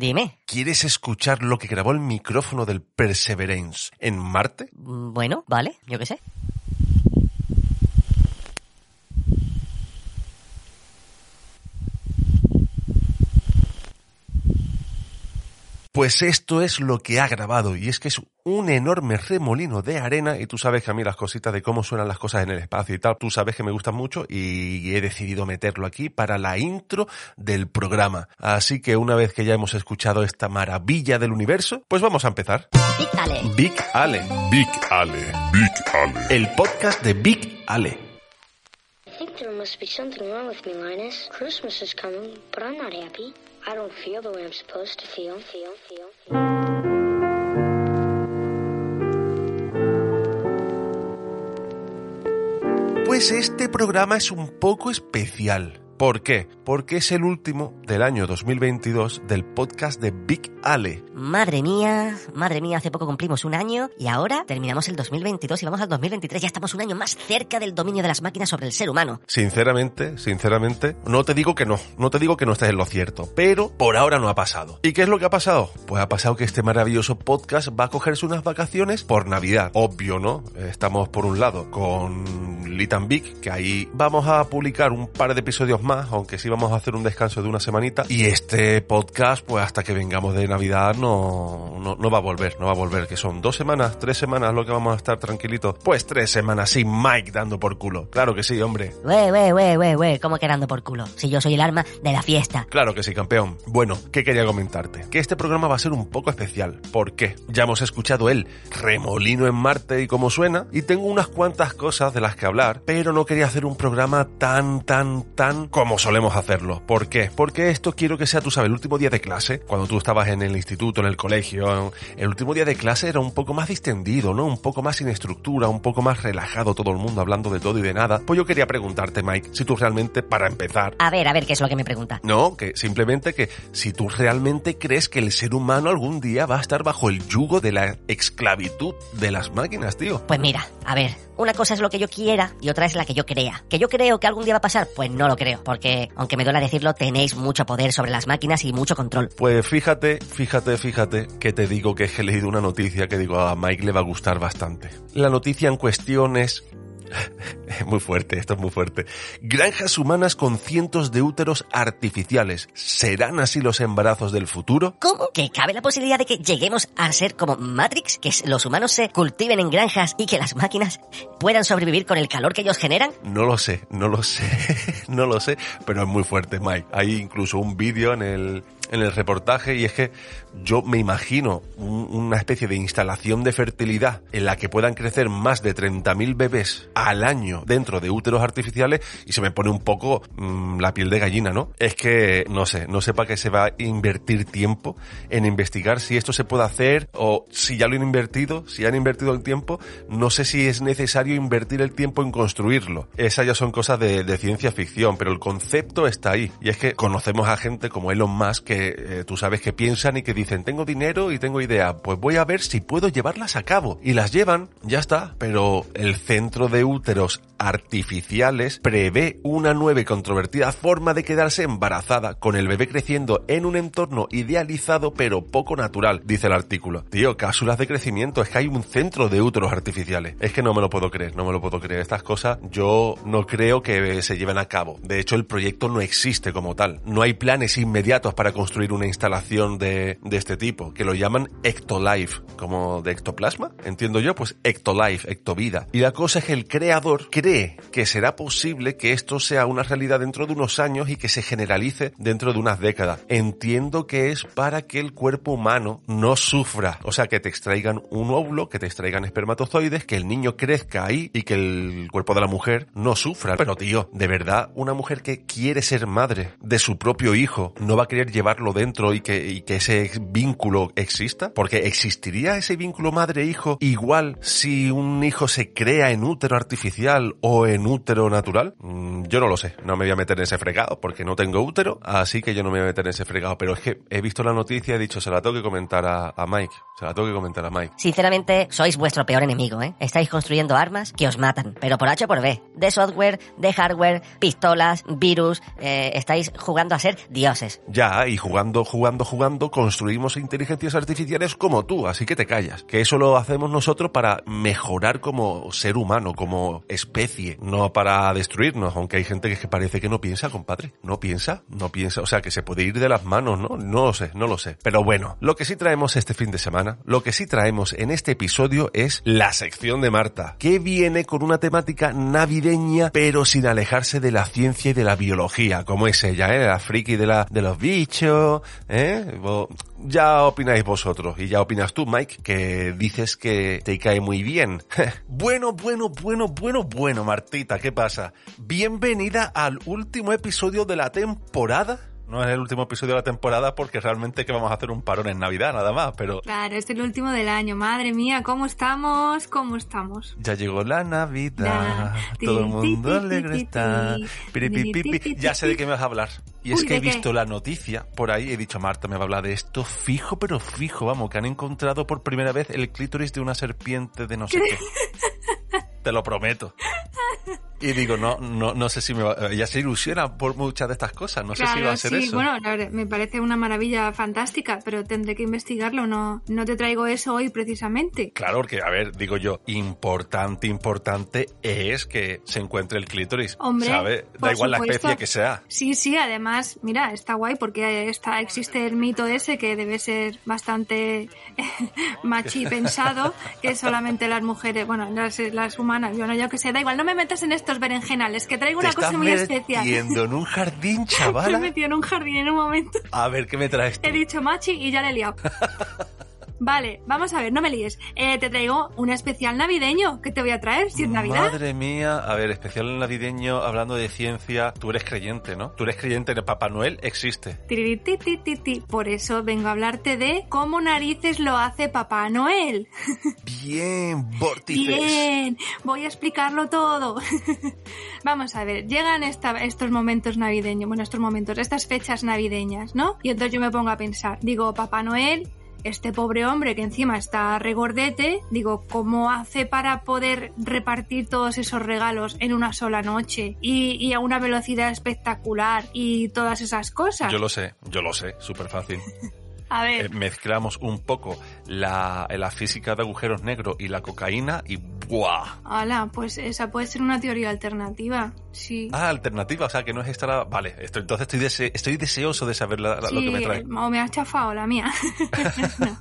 Dime. ¿quieres escuchar lo que grabó el micrófono del Perseverance en Marte? Mm, Bueno, vale, yo qué sé. Pues esto es lo que ha grabado y es que es un enorme remolino de arena y tú sabes que a mí las cositas de cómo suenan las cosas en el espacio y tal, tú sabes que me gustan mucho y he decidido meterlo aquí para la intro del programa. Así que una vez que ya hemos escuchado esta maravilla del universo, pues vamos a empezar. Pícale. Big Ale, Big Ale, Big Ale. el podcast de Big Ale. I think there must be something wrong with me, Linus. Christmas is coming, but I'm not happy. I don't feel the way I'm supposed to feel. Feel, feel, feel. Pues este programa es un poco especial. ¿Por qué? Porque es el último del año 2022 del podcast de Big Ale. Madre mía, madre mía, hace poco cumplimos un año y ahora terminamos el 2022 y vamos al 2023. Ya estamos un año más cerca del dominio de las máquinas sobre el ser humano. Sinceramente, sinceramente, no te digo que no, no te digo que no estés en lo cierto, pero por ahora no ha pasado. ¿Y qué es lo que ha pasado? Pues ha pasado que este maravilloso podcast va a cogerse unas vacaciones por Navidad. Obvio, ¿no? Estamos por un lado con Litan Big, que ahí vamos a publicar un par de episodios más, aunque sí vamos a hacer un descanso de una semanita. Y este podcast, pues hasta que vengamos de Navidad, no, no, no va a volver, no va a volver, que son dos semanas, tres semanas lo que vamos a estar tranquilitos. Pues tres semanas sin Mike dando por culo. Claro que sí, hombre. Wey, wey, wey, wey, wey, ¿cómo que dando por culo? Si yo soy el arma de la fiesta. Claro que sí, campeón. Bueno, ¿qué quería comentarte? Que este programa va a ser un poco especial. ¿Por qué? Ya hemos escuchado el remolino en Marte y cómo suena, y tengo unas cuantas cosas de las que hablar, pero no quería hacer un programa tan, tan, tan como solemos hacerlo. ¿Por qué? Porque esto quiero que sea, tú sabes, el último día de clase, cuando tú estabas en el instituto, en el colegio, el último día de clase era un poco más distendido, ¿no? Un poco más sin estructura, un poco más relajado todo el mundo hablando de todo y de nada. Pues yo quería preguntarte, Mike, si tú realmente, para empezar, A ver, a ver, ¿qué es lo que me pregunta? no, que simplemente que si tú realmente crees que el ser humano algún día va a estar bajo el yugo de la esclavitud de las máquinas, tío. Pues mira, a ver, una cosa es lo que yo quiera y otra es la que yo crea. ¿Que yo creo que algún día va a pasar? Pues no lo creo, porque, aunque me duela decirlo, tenéis mucho poder sobre las máquinas y mucho control. Pues fíjate, fíjate, fíjate que te digo que he leído una noticia que digo a Mike le va a gustar bastante. La noticia en cuestión es Es muy fuerte, esto es muy fuerte. Granjas humanas con cientos de úteros artificiales. ¿Serán así los embarazos del futuro? ¿Cómo? ¿Que cabe la posibilidad de que lleguemos a ser como Matrix? ¿Que los humanos se cultiven en granjas y que las máquinas puedan sobrevivir con el calor que ellos generan? No lo sé, no lo sé, no lo sé, pero es muy fuerte, Mike. Hay incluso un vídeo en el, en el reportaje y es que yo me imagino un- una especie de instalación de fertilidad en la que puedan crecer más de 30.000 bebés al año dentro de úteros artificiales y se me pone un poco mm, la piel de gallina, ¿no? Es que no sé, no sé para qué se va a invertir tiempo en investigar si esto se puede hacer o si ya lo han invertido, si han invertido el tiempo, no sé si es necesario invertir el tiempo en construirlo. Esas ya son cosas de, de ciencia ficción, pero el concepto está ahí. Y es que conocemos a gente como Elon Musk que eh, tú sabes que piensan y que dicen, tengo dinero y tengo idea, pues voy a ver si puedo llevarlas a cabo. Y las llevan, ya está. Pero el centro de úteros artificiales prevé una nueva y controvertida forma de quedarse embarazada con el bebé creciendo en un entorno idealizado pero poco natural, dice el artículo. Tío, cápsulas de crecimiento, es que hay un centro de úteros artificiales. Es que no me lo puedo creer, no me lo puedo creer. Estas cosas yo no creo que se lleven a cabo. De hecho, el proyecto no existe como tal. No hay planes inmediatos para construir una instalación de, de este tipo, que lo llaman Ectolife, como de ectoplasma, entiendo yo, pues Ectolife, Ectovida. Y la cosa es que el creador cree que será posible que esto sea una realidad dentro de unos años y que se generalice dentro de unas décadas. Entiendo que es para que el cuerpo humano no sufra, o sea, que te extraigan un óvulo, que te extraigan espermatozoides, que el niño crezca ahí y que el cuerpo de la mujer no sufra. Pero tío, de verdad, una mujer que quiere ser madre de su propio hijo no va a querer llevarlo dentro y que, y que ese vínculo exista? Porque ¿existiría ese vínculo madre-hijo igual si un hijo se crea en útero artificial o en útero natural? Mm, yo no lo sé, no me voy a meter en ese fregado porque no tengo útero, así que yo no me voy a meter en ese fregado. Pero es que he visto la noticia y he dicho, se la tengo que comentar a, a Mike, se la tengo que comentar a Mike. Sinceramente, sois vuestro peor enemigo, ¿eh? Estáis construyendo armas que os matan, pero por H o por B. De software, de hardware, pistolas, virus, eh, estáis jugando a ser dioses. Ya, y jugando, jugando, jugando, construimos inteligencias artificiales como tú, así que te callas. Que eso lo hacemos nosotros para mejorar como ser humano, como especie, no para destruirnos, aunque hay gente que parece que no piensa, compadre. No piensa, no piensa, o sea, que se puede ir de las manos, ¿no? No lo sé, no lo sé. Pero bueno, lo que sí traemos este fin de semana, lo que sí traemos en este episodio es la sección de Marta, que viene con una temática navideña, pero sin alejarse de la ciencia y de la biología, como es ella, ¿eh? La friki de la, de los bichos, ¿eh? Ya opináis vosotros, y ya opinas tú, Mike, que dices que te cae muy bien. bueno, bueno, bueno, bueno, bueno, Martita, ¿qué pasa? Bienvenida al último episodio de la temporada. No es el último episodio de la temporada porque realmente que vamos a hacer un parón en Navidad, nada más, pero Claro, es el último del año. Madre mía, ¿cómo estamos? ¿Cómo estamos? ya llegó la Navidad, todo el mundo alegre está. Ya sé de qué me vas a hablar. Y es Uy, que he visto la noticia por ahí, he dicho, Marta me va a hablar de esto fijo, pero fijo, vamos, que han encontrado por primera vez el clítoris de una serpiente de no sé qué. Te lo prometo. Y digo, no, no, no sé si me va, ella se ilusiona por muchas de estas cosas, no sé si va a ser sí, eso. bueno, la verdad, me parece una maravilla fantástica, pero tendré que investigarlo. No, no te traigo eso hoy precisamente. Claro, porque, a ver, digo yo, importante, importante es que se encuentre el clítoris. Hombre, ¿Sabe? Da igual la especie que sea. Sí, sí, además, mira, está guay porque está, existe el mito ese que debe ser bastante machi pensado, que solamente las mujeres, bueno, las, las humanas, yo no, yo que sé, da igual, no me metas en estos berenjenales, que traigo Te una cosa muy especial. metiendo en un jardín, Me he metido en un jardín en un momento. A ver, ¿qué me traes tú? He dicho machi y ya le he liado. Vale, vamos a ver, no me líes. Eh, te traigo un especial navideño que te voy a traer si es Navidad. Madre mía, a ver, especial navideño, hablando de ciencia, tú eres creyente, ¿no? Tú eres creyente de Papá Noel, existe. Por eso vengo a hablarte de cómo narices lo hace Papá Noel. Bien, vórtices. Bien, voy a explicarlo todo. Vamos a ver, llegan esta- estos momentos navideños, bueno, estos momentos, estas fechas navideñas, ¿no? Y entonces yo me pongo a pensar, digo, Papá Noel, este pobre hombre que encima está regordete, digo, ¿cómo hace para poder repartir todos esos regalos en una sola noche y, y a una velocidad espectacular y todas esas cosas? Yo lo sé, yo lo sé, súper fácil. A Eh, ver, mezclamos un poco la, la física de agujeros negros y la cocaína y ¡buah! hola, pues esa puede ser una teoría alternativa, sí. Ah, alternativa, o sea que no es esta la... Vale, esto, entonces estoy, dese- estoy deseoso de saber la- la- lo que me trae. o me has chafado la mía. No.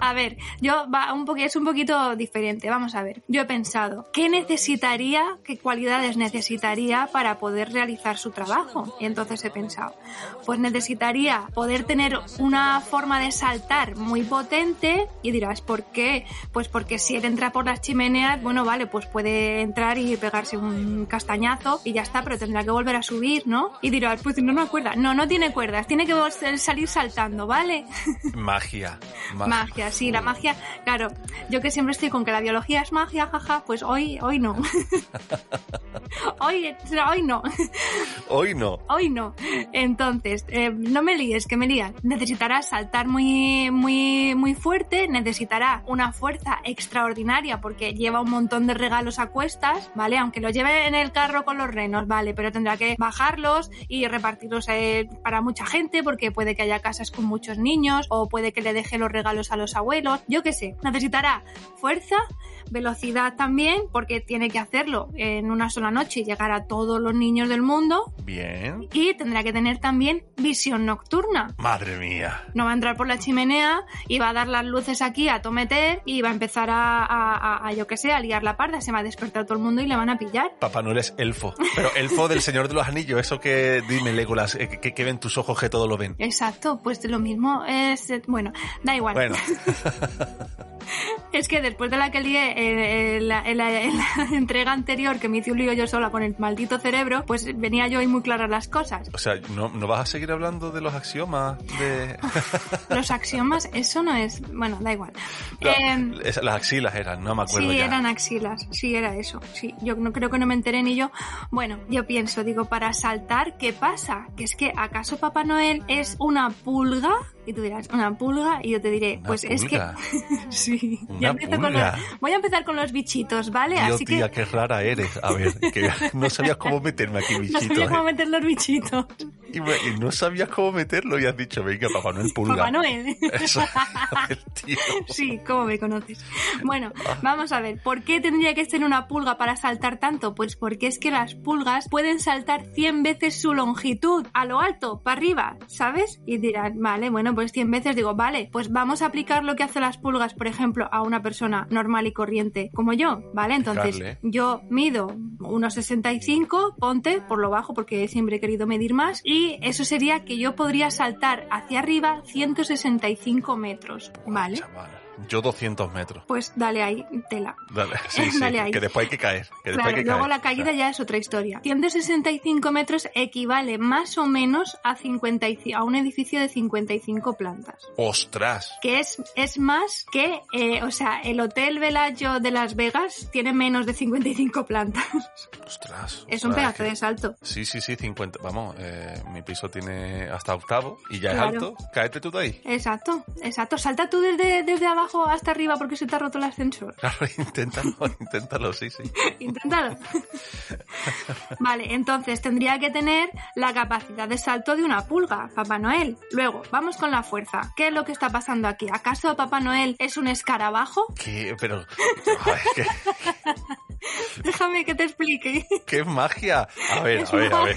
A ver, yo va un poqu- es un poquito diferente. Vamos a ver. Yo he pensado, ¿qué necesitaría, qué cualidades necesitaría para poder realizar su trabajo? Y entonces he pensado, pues necesitaría poder tener una forma de saltar muy potente y dirás, ¿por qué? Pues porque si él entra por las chimeneas, bueno, vale, pues puede entrar y pegarse un castañazo y ya está, pero tendrá que volver a subir, ¿no? Y dirás, pues no, no cuerda. No, no tiene cuerdas, tiene que vol- salir saltando, ¿vale? Magia. ma- Magia, sí, la magia, claro, yo que siempre estoy con que la biología es magia, jaja, pues hoy, hoy no. hoy, hoy no. Hoy no. Hoy no. Entonces, eh, no me líes, que me lían. Necesitará saltar muy, muy, muy fuerte, necesitará una fuerza extraordinaria porque lleva un montón de regalos a cuestas, ¿vale? Aunque lo lleve en el carro con los renos, ¿vale? Pero tendrá que bajarlos y repartirlos eh, para mucha gente porque puede que haya casas con muchos niños o puede que le deje los regalos a los abuelos, yo qué sé. Necesitará fuerza, velocidad también porque tiene que hacerlo en una sola noche y llegar a todos los niños del mundo Bien. y tendrá que tener también visión nocturna. Madre mía. No va a entrar por la chimenea y va a dar las luces aquí a tometer y va a empezar a, a- a- a, yo que sé, a liar la parda. Se va a despertar todo el mundo y le van a pillar. Papá Noel es elfo. Pero elfo del Señor de los Anillos, eso que dime, Legolas, eh, que, que ven tus ojos que todo lo ven. Exacto, pues lo mismo es... Bueno, da igual. Bueno, Es que después de la que lié eh, en, la, en la- en la entrega anterior, que me hice un lío yo sola con el maldito cerebro, pues venía yo ahí muy claras las cosas. O sea, ¿no, ¿no vas a seguir hablando de los axiomas? De... Los axiomas, eso no es... Bueno, da igual. No, Em, es- las axilas eran, no me acuerdo Sí, ya. eran axilas, sí, era eso. Sí, yo no creo que no me enteré ni yo. Bueno, yo pienso, digo, para saltar, ¿qué pasa? Que es que ¿acaso Papá Noel es una pulga? Y tú dirás, una pulga, y yo te diré, ¿Una pues es que. sí, ya empiezo con los- Voy a empezar con los bichitos, ¿vale? Tío, Así tía, que. qué rara eres. A ver, que no sabías cómo meterme aquí, No bichito. sabía cómo ¿eh? meter los bichitos. Y, no sabías cómo meterlo y has dicho, venga, Papá Noel pulga. Papá Noel. Eso, joder, tío. Sí, ¿cómo me conoces? Bueno, Ah. vamos a ver, ¿por qué tendría que ser una pulga para saltar tanto? Pues porque es que las pulgas pueden saltar 100 veces su longitud, a lo alto, para arriba, ¿sabes? Y dirán, vale, bueno, pues 100 veces digo, vale, pues vamos a aplicar lo que hacen las pulgas, por ejemplo, a una persona normal y corriente como yo, ¿vale? Entonces, yo mido unos 65, ponte por lo bajo porque siempre he querido medir más, y eso sería que yo podría saltar hacia arriba 165 metros, ¿vale? Chaval, yo 200 metros. Pues dale ahí, tela. Dale, sí, sí, Dale ahí. que después hay que caer. Que después Claro, hay que luego caer. la caída ya es otra historia. 165 metros equivale más o menos a, 55 a un edificio de 55 plantas. ¡Ostras! Que es, es más que, eh, o sea, el Hotel Velayo de Las Vegas tiene menos de 55 plantas. ¡Ostras! Es un pedazo que- de salto. Sí, sí, sí, 50. Vamos, eh, mi piso tiene hasta octavo y ya Claro. es alto. Cáete tú de ahí. Exacto, exacto. Salta tú desde, desde abajo hasta arriba porque se te ha roto el ascensor. Claro, inténtalo, inténtalo, sí, sí. Inténtalo. vale, entonces tendría que tener la capacidad de salto de una pulga, Papá Noel. Luego, vamos con la fuerza. ¿Qué es lo que está pasando aquí? ¿Acaso Papá Noel es un escarabajo? ¿Qué? Pero. Joder, ¿qué, Déjame que te explique. qué magia! A ver, es a ver, a ver.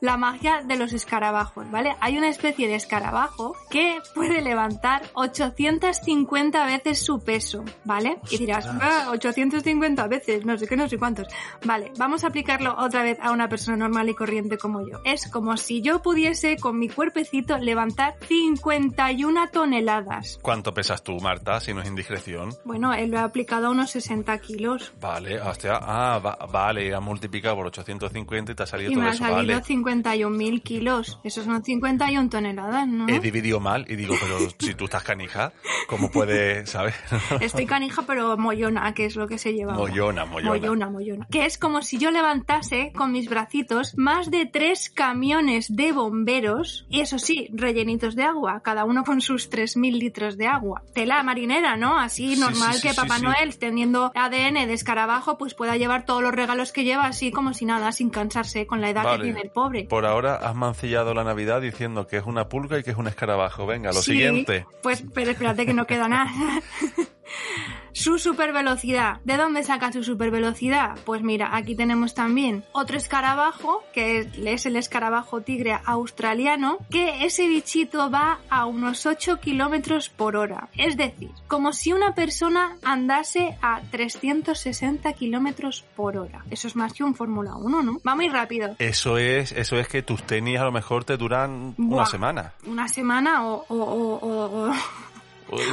La magia de los escarabajos, ¿vale? Hay una especie de escarabajo que puede levantar 850 veces su peso, ¿vale? Y dirás. "Ah, 850 veces, no sé qué, no sé cuántos. Vale, vamos a aplicarlo otra vez a una persona normal y corriente como yo. Es como si yo pudiese con mi cuerpecito levantar 51 toneladas. ¿Cuánto pesas tú, Marta, si no es indiscreción? Bueno, él lo ha aplicado a unos 60 kilos. Vale, hostia, ah, va- vale, ha multiplicado por 850 y te ha salido Y todo me ha eso, salido vale. 51.000 kilos. Esos son 51 toneladas, ¿no? He dividido mal y digo, pero si tú estás canija, ¿cómo puedes, sabes? Estoy canija, pero mollona, que es lo que se lleva. Mollona, mollona. Mollona, mollona. Que es como si yo levantase con mis bracitos más de tres camiones de bomberos, y eso sí, rellenitos de agua, cada uno con sus 3.000 litros de agua. Tela marinera, ¿no? Así Sí, normal sí, sí, que Papá. Noel, teniendo ADN de escarabajo, pues pueda llevar todos los regalos que lleva así como si nada, sin cansarse con la edad Vale. que tiene el pobre. Por ahora has mancillado la Navidad diciendo que es una pulga y que es un escarabajo. Venga, lo Sí, siguiente. Pues, pero espérate que no queda nada. Su supervelocidad. ¿De dónde saca su supervelocidad? Pues mira, aquí tenemos también otro escarabajo, que es- el escarabajo tigre australiano, que ese bichito va a unos 8 kilómetros por hora. Es decir, como si una persona andase a 360 kilómetros por hora. Eso es más que un Fórmula 1, ¿no? Va muy rápido. Eso es, eso es que tus tenis a lo mejor te duran una semana. Una semana o, o- o- O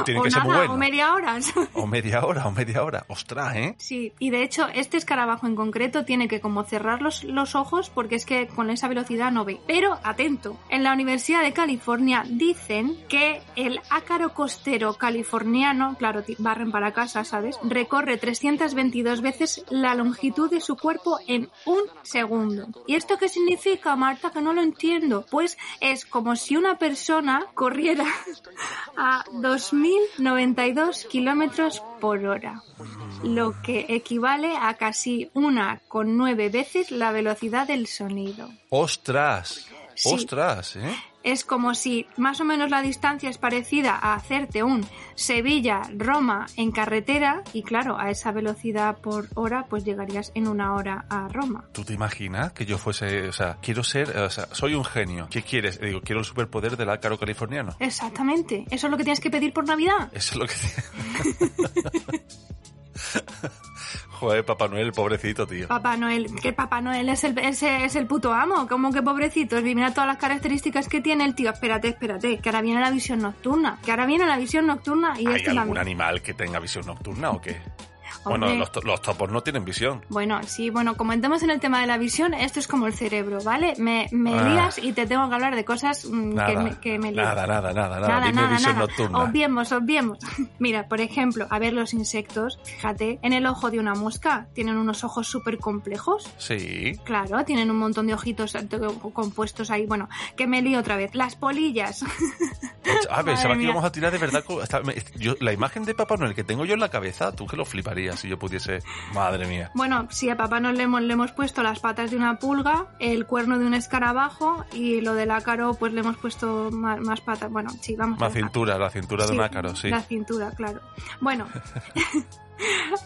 tiene ser muy nada, bueno. o media hora. O media hora, o media hora. Ostras, ¿eh? Sí, y de hecho este escarabajo en concreto tiene que como cerrar los, los ojos porque es que con esa velocidad no ve. Pero atento, en la Universidad de California dicen que el ácaro costero californiano, claro, barren para casa, ¿sabes? Recorre 322 veces la longitud de su cuerpo en un segundo. ¿Y esto qué significa, Marta? Que no lo entiendo. Pues es como si una persona corriera a 2.092 kilómetros por hora, lo que equivale a casi una con nueve veces la velocidad del sonido. Ostras. Sí. Ostras, ¿eh? Es como si más o menos la distancia es parecida a hacerte un Sevilla-Roma en carretera y claro, a esa velocidad por hora pues llegarías en una hora a Roma. ¿Tú te imaginas que yo fuese, o sea, quiero ser, o sea, soy un genio. ¿Qué quieres? Digo, quiero el superpoder del ácaro californiano. Exactamente, eso es lo que tienes que pedir por Navidad. Eso es lo que... Joder, Papá Noel, pobrecito, tío. Papá Noel, que Papá Noel es el, es, es el puto amo, como que pobrecito, mira todas las características que tiene el tío. Espérate, espérate, que ahora viene la visión nocturna, que ahora viene la visión nocturna y ¿Hay este algún también. animal que tenga visión nocturna o qué? Bueno, los, to- los topos no tienen visión. Bueno, sí, bueno, como entramos en el tema de la visión, esto es como el cerebro, ¿vale? Me, me Ah. lías y te tengo que hablar de cosas mm, que Nada, me, que me lías. nada, nada, nada, nada. Dime visión nocturna. Obviemos, obviemos. Mira, por ejemplo, a ver los insectos, fíjate, en el ojo de una mosca tienen unos ojos súper complejos. Sí. Claro, tienen un montón de ojitos eh, compuestos ahí. Bueno, que me lío otra vez. Las polillas. Ah, pensaba Madre que íbamos a tirar de verdad. yo, la imagen de Papá Noel que tengo yo en la cabeza, tú que lo fliparías si yo pudiese. Madre mía. Bueno, si a papá nos le hemos, le hemos puesto las patas de una pulga, el cuerno de un escarabajo y lo del ácaro, pues le hemos puesto más, más patas. Bueno, sí, vamos La cintura, la cintura de Sí, un ácaro, sí. La cintura, claro. Bueno,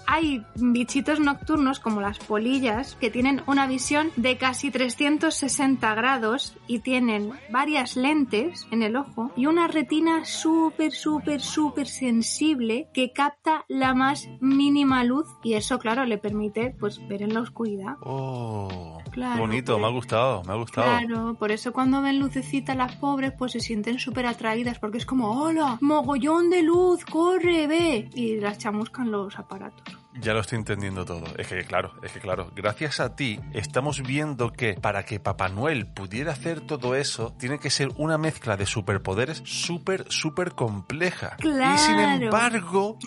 hay bichitos nocturnos como las polillas que tienen una visión de casi 360 grados y tienen varias lentes en el ojo y una retina súper, súper, súper sensible que capta la más mínima luz y eso, claro, le permite pues ver en la oscuridad. Oh, Claro, bonito, pues. me ha gustado, me ha gustado. Claro, por eso cuando ven lucecitas las pobres, pues se sienten súper atraídas, porque es como, hola, mogollón de luz, corre, ve. Y las chamuscan los aparatos. Ya lo estoy entendiendo todo. Es que claro, es que claro, gracias a ti estamos viendo que para que Papá Noel pudiera hacer todo eso, tiene que ser una mezcla de superpoderes súper, súper compleja. Y sin Claro. embargo,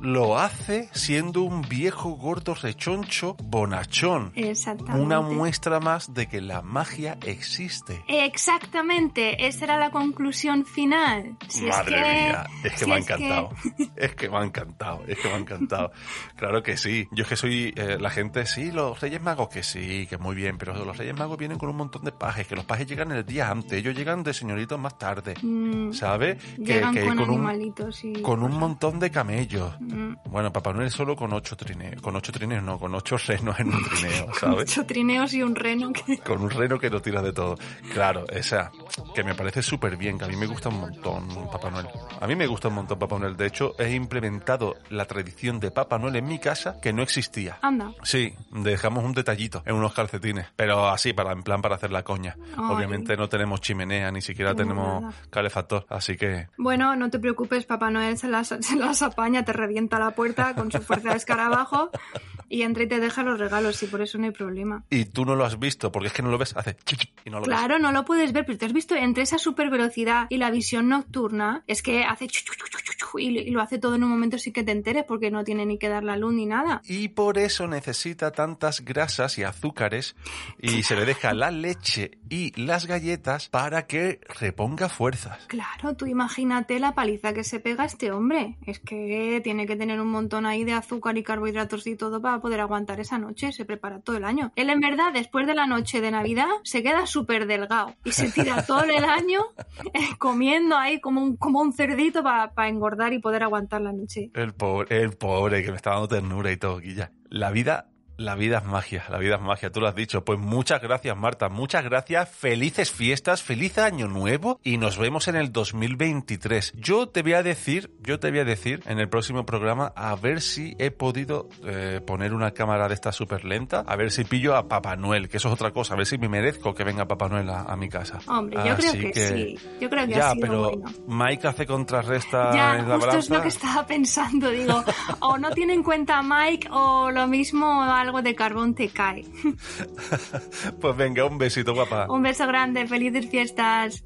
lo hace siendo un viejo gordo rechoncho bonachón. Exactamente. Una muestra más de que la magia existe. Exactamente, esa era la conclusión final. Si es Madre que- mía, es que si me ha que- encantado. Es que me ha encantado, es que me ha encantado. Claro que sí. Yo es que soy eh, la gente, sí, los Reyes Magos, que sí, que muy bien, pero los Reyes Magos vienen con un montón de pajes, que los pajes llegan el día antes, ellos llegan de señoritos más tarde, Mm, ¿sabes? Que, llegan que con, un, con un montón de camellos. Mm, Bueno, Papá Noel solo con ocho trineos, con ocho trineos no, con ocho renos en un trineo, ¿sabes? Ocho trineos y un reno que... con un reno que lo tira de todo. Claro, esa, que me parece súper bien, que a mí me gusta un montón Papá Noel. A mí me gusta un montón Papá Noel. De hecho, he implementado la tradición de Papá Noel en mi casa que no existía. Anda. Sí, dejamos un detallito en unos calcetines, pero así, para en plan para hacer la coña. Ay. Obviamente no tenemos chimenea, ni siquiera No, tenemos nada. calefactor, así que... Bueno, no te preocupes, Papá Noel se las, se las apaña, te revienta la puerta con su fuerza de escarabajo y entra y te deja los regalos y por eso no hay problema. Y tú no lo has visto, porque es que no lo ves, hace... y no lo ves. Claro, no lo puedes ver, pero te has visto entre esa super velocidad y la visión nocturna, es que hace y lo hace todo en un momento sin que te enteres porque no tiene ni que dar la luz ni nada. Y por eso necesita tantas grasas y azúcares y se le deja la leche y las galletas para que reponga fuerzas. Claro, tú imagínate la paliza que se pega este hombre. Es que tiene que tener un montón ahí de azúcar y carbohidratos y todo para poder aguantar esa noche. Se prepara todo el año. Él, en verdad, después de la noche de Navidad, se queda súper delgado y se tira todo el año eh, comiendo ahí como un, como un cerdito para engordar y poder aguantar la noche. El pobre, el pobre que me está dando ternura y todo, Guilla. La vida, la vida es magia, la vida es magia, tú lo has dicho. Pues muchas gracias, Marta, muchas gracias. Felices fiestas, feliz año nuevo y nos vemos en el 2023. Yo te voy a decir, yo te voy a decir en el próximo programa a ver si he podido eh, poner una cámara de esta súper lenta, a ver si pillo a Papá Noel, que eso es otra cosa, a ver si me merezco que venga Papá Noel a, a mi casa. Hombre, yo creo que, sí. Yo creo que ya, ha sido pero bueno. Mike hace contrarresta Ya, en la justo es lo que estaba pensando, digo, o no tiene en cuenta a Mike o lo mismo algo de carbón te cae. Pues venga, un besito, guapa. Un beso grande, felices fiestas.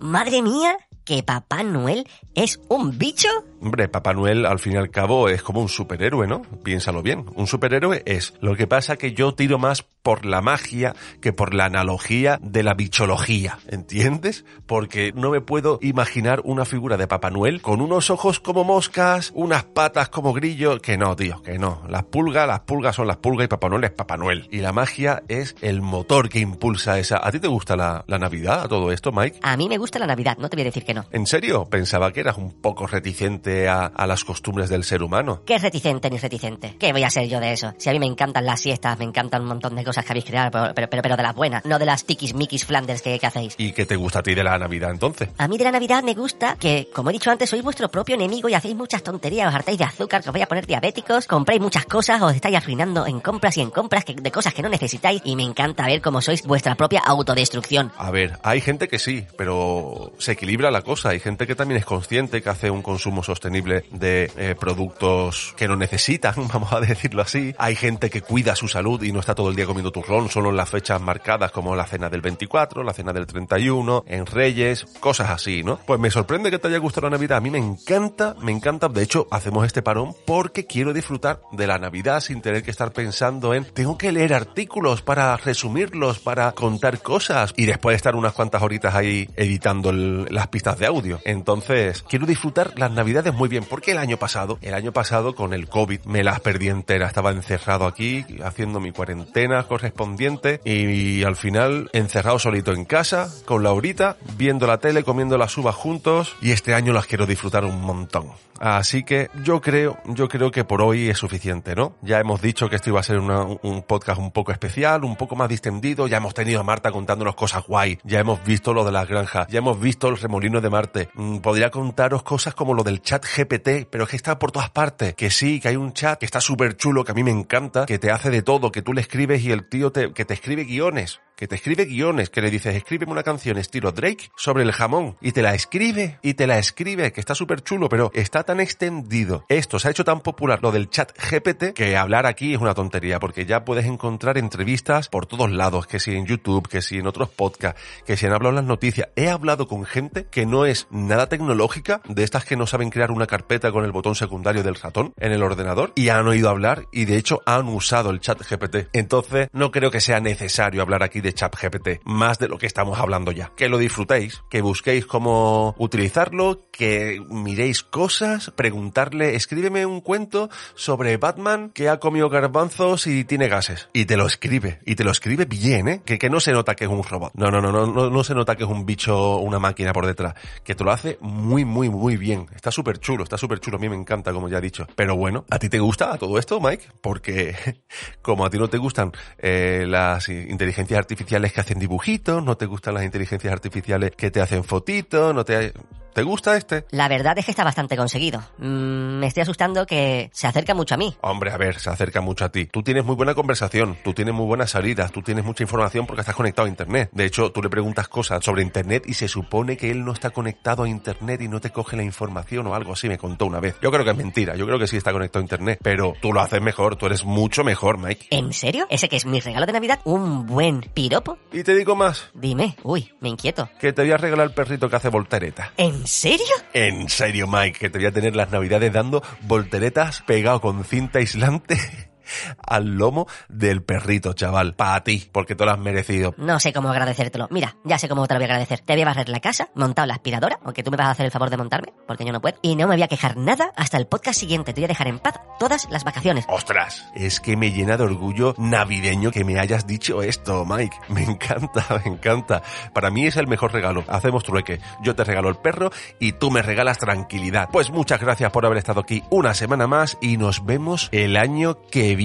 Madre mía, que Papá Noel es un bicho. Hombre, Papá Noel al fin y al cabo es como un superhéroe, ¿no? Piénsalo bien. Un superhéroe es. Lo que pasa que yo tiro más por la magia que por la analogía de la bichología, ¿entiendes? Porque no me puedo imaginar una figura de Papá Noel con unos ojos como moscas, unas patas como grillo, que no, tío, que no. Las pulgas, las pulgas son las pulgas y Papá Noel es Papá Noel. Y la magia es el motor que impulsa esa. ¿A ti te gusta la, la Navidad, a todo esto, Mike? A mí me gusta la Navidad, no te voy a decir que no. ¿En serio? Pensaba que eras un poco reticente reticente a, a las costumbres del ser humano. ¿Qué reticente ni reticente? ¿Qué voy a ser yo de eso? Si a mí me encantan las siestas, me encantan un montón de cosas que habéis creado, pero, pero, pero, pero de las buenas, no de las tikis mikis flanders que, que hacéis. ¿Y qué te gusta a ti de la Navidad entonces? A mí de la Navidad me gusta que, como he dicho antes, sois vuestro propio enemigo y hacéis muchas tonterías, os hartáis de azúcar, que os voy a poner diabéticos, compráis muchas cosas, os estáis arruinando en compras y en compras que- de cosas que no necesitáis y me encanta ver cómo sois vuestra propia autodestrucción. A ver, hay gente que sí, pero se equilibra la cosa. Hay gente que también es consciente que hace un consumo sostenible de eh, productos que no necesitan, vamos a decirlo así. Hay gente que cuida su salud y no está todo el día comiendo turrón, solo en las fechas marcadas como la cena del 24, la cena del 31, en Reyes, cosas así, ¿no? Pues me sorprende que te haya gustado la Navidad. A mí me encanta, me encanta. De hecho, hacemos este parón porque quiero disfrutar de la Navidad sin tener que estar pensando en tengo que leer artículos para resumirlos, para contar cosas y después estar unas cuantas horitas ahí editando las pistas de audio. Entonces, quiero disfrutar las Navidades muy bien porque el año pasado, el año pasado con el COVID me las perdí entera. Estaba encerrado aquí haciendo mi cuarentena correspondiente y, al final encerrado solito en casa con Laurita, viendo la tele, comiendo las uvas juntos y este año las quiero disfrutar un montón. Así que yo creo, yo creo que por hoy es suficiente, ¿no? Ya hemos dicho que esto iba a ser un podcast un poco especial, un poco más distendido, ya hemos tenido a Marta contándonos cosas guay, ya hemos visto lo de las granjas, ya hemos visto el remolino de Marte. Mm, podría contaros cosas como lo del chat GPT, pero es que está por todas partes. Que sí, que hay un chat que está súper chulo, que a mí me encanta, que te hace de todo, que tú le escribes y el tío que te escribe guiones que te escribe guiones, que le dices, escríbeme una canción estilo Drake sobre el jamón, y te la escribe, y te la escribe, que está súper chulo, pero está tan extendido. Esto se ha hecho tan popular, lo del chat GPT, que hablar aquí es una tontería, porque ya puedes encontrar entrevistas por todos lados, que si en YouTube, que si en otros podcasts, que si han hablado las noticias. He hablado con gente que no es nada tecnológica, de estas que no saben crear una carpeta con el botón secundario del ratón en el ordenador, y han oído hablar, y de hecho han usado el chat GPT. Entonces, no creo que sea necesario hablar aquí de chat GPT, más de lo que estamos hablando ya. Que lo disfrutéis, que busquéis cómo utilizarlo, que miréis cosas, preguntarle, escríbeme un cuento sobre Batman que ha comido garbanzos y tiene gases. Y te lo escribe, y te lo escribe bien, ¿eh? Que, no se nota que es un robot. No, no, no, no, no, no se nota que es un bicho, una máquina por detrás. Que te lo hace muy, muy, muy bien. Está súper chulo, está súper chulo. A mí me encanta, como ya he dicho. Pero bueno, ¿a ti te gusta todo esto, Mike? Porque como a ti no te gustan eh, las inteligencias artificiales que hacen dibujitos, no te gustan las inteligencias artificiales que te hacen fotitos, no te... ¿Te gusta este? La verdad es que está bastante conseguido. Mm, me estoy asustando que se acerca mucho a mí. Hombre, a ver, se acerca mucho a ti. Tú tienes muy buena conversación, tú tienes muy buenas salidas, tú tienes mucha información porque estás conectado a Internet. De hecho, tú le preguntas cosas sobre Internet y se supone que él no está conectado a Internet y no te coge la información o algo así, me contó una vez. Yo creo que es mentira, yo creo que sí está conectado a Internet, pero tú lo haces mejor, tú eres mucho mejor, Mike. ¿En serio? ¿Ese que es mi regalo de Navidad? ¿Un buen piropo? Y te digo más, Dime. Uy, me inquieto. que te voy a regalar el perrito que hace voltereta. ¿En serio? En serio, Mike, que te voy a tener las navidades dando volteretas pegado con cinta aislante al lomo del perrito, chaval. Para ti, porque tú lo has merecido. No sé cómo agradecértelo. Mira, ya sé cómo te lo voy a agradecer. Te voy a barrer la casa, montado la aspiradora, aunque tú me vas a hacer el favor de montarme, porque yo no puedo. Y no me voy a quejar nada hasta el podcast siguiente. Te voy a dejar en paz todas las vacaciones. Ostras, es que me llena de orgullo navideño que me hayas dicho esto, Mike. Me encanta, me encanta. Para mí es el mejor regalo. Hacemos trueque. Yo te regalo el perro y tú me regalas tranquilidad. Pues muchas gracias por haber estado aquí una semana más y nos vemos el año que viene.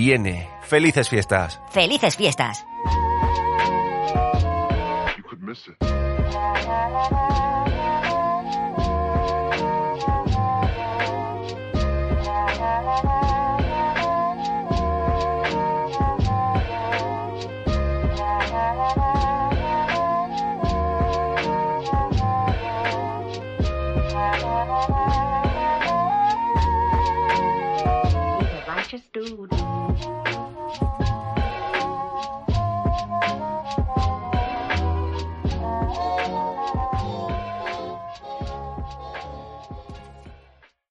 Felices fiestas. ¡Felices fiestas!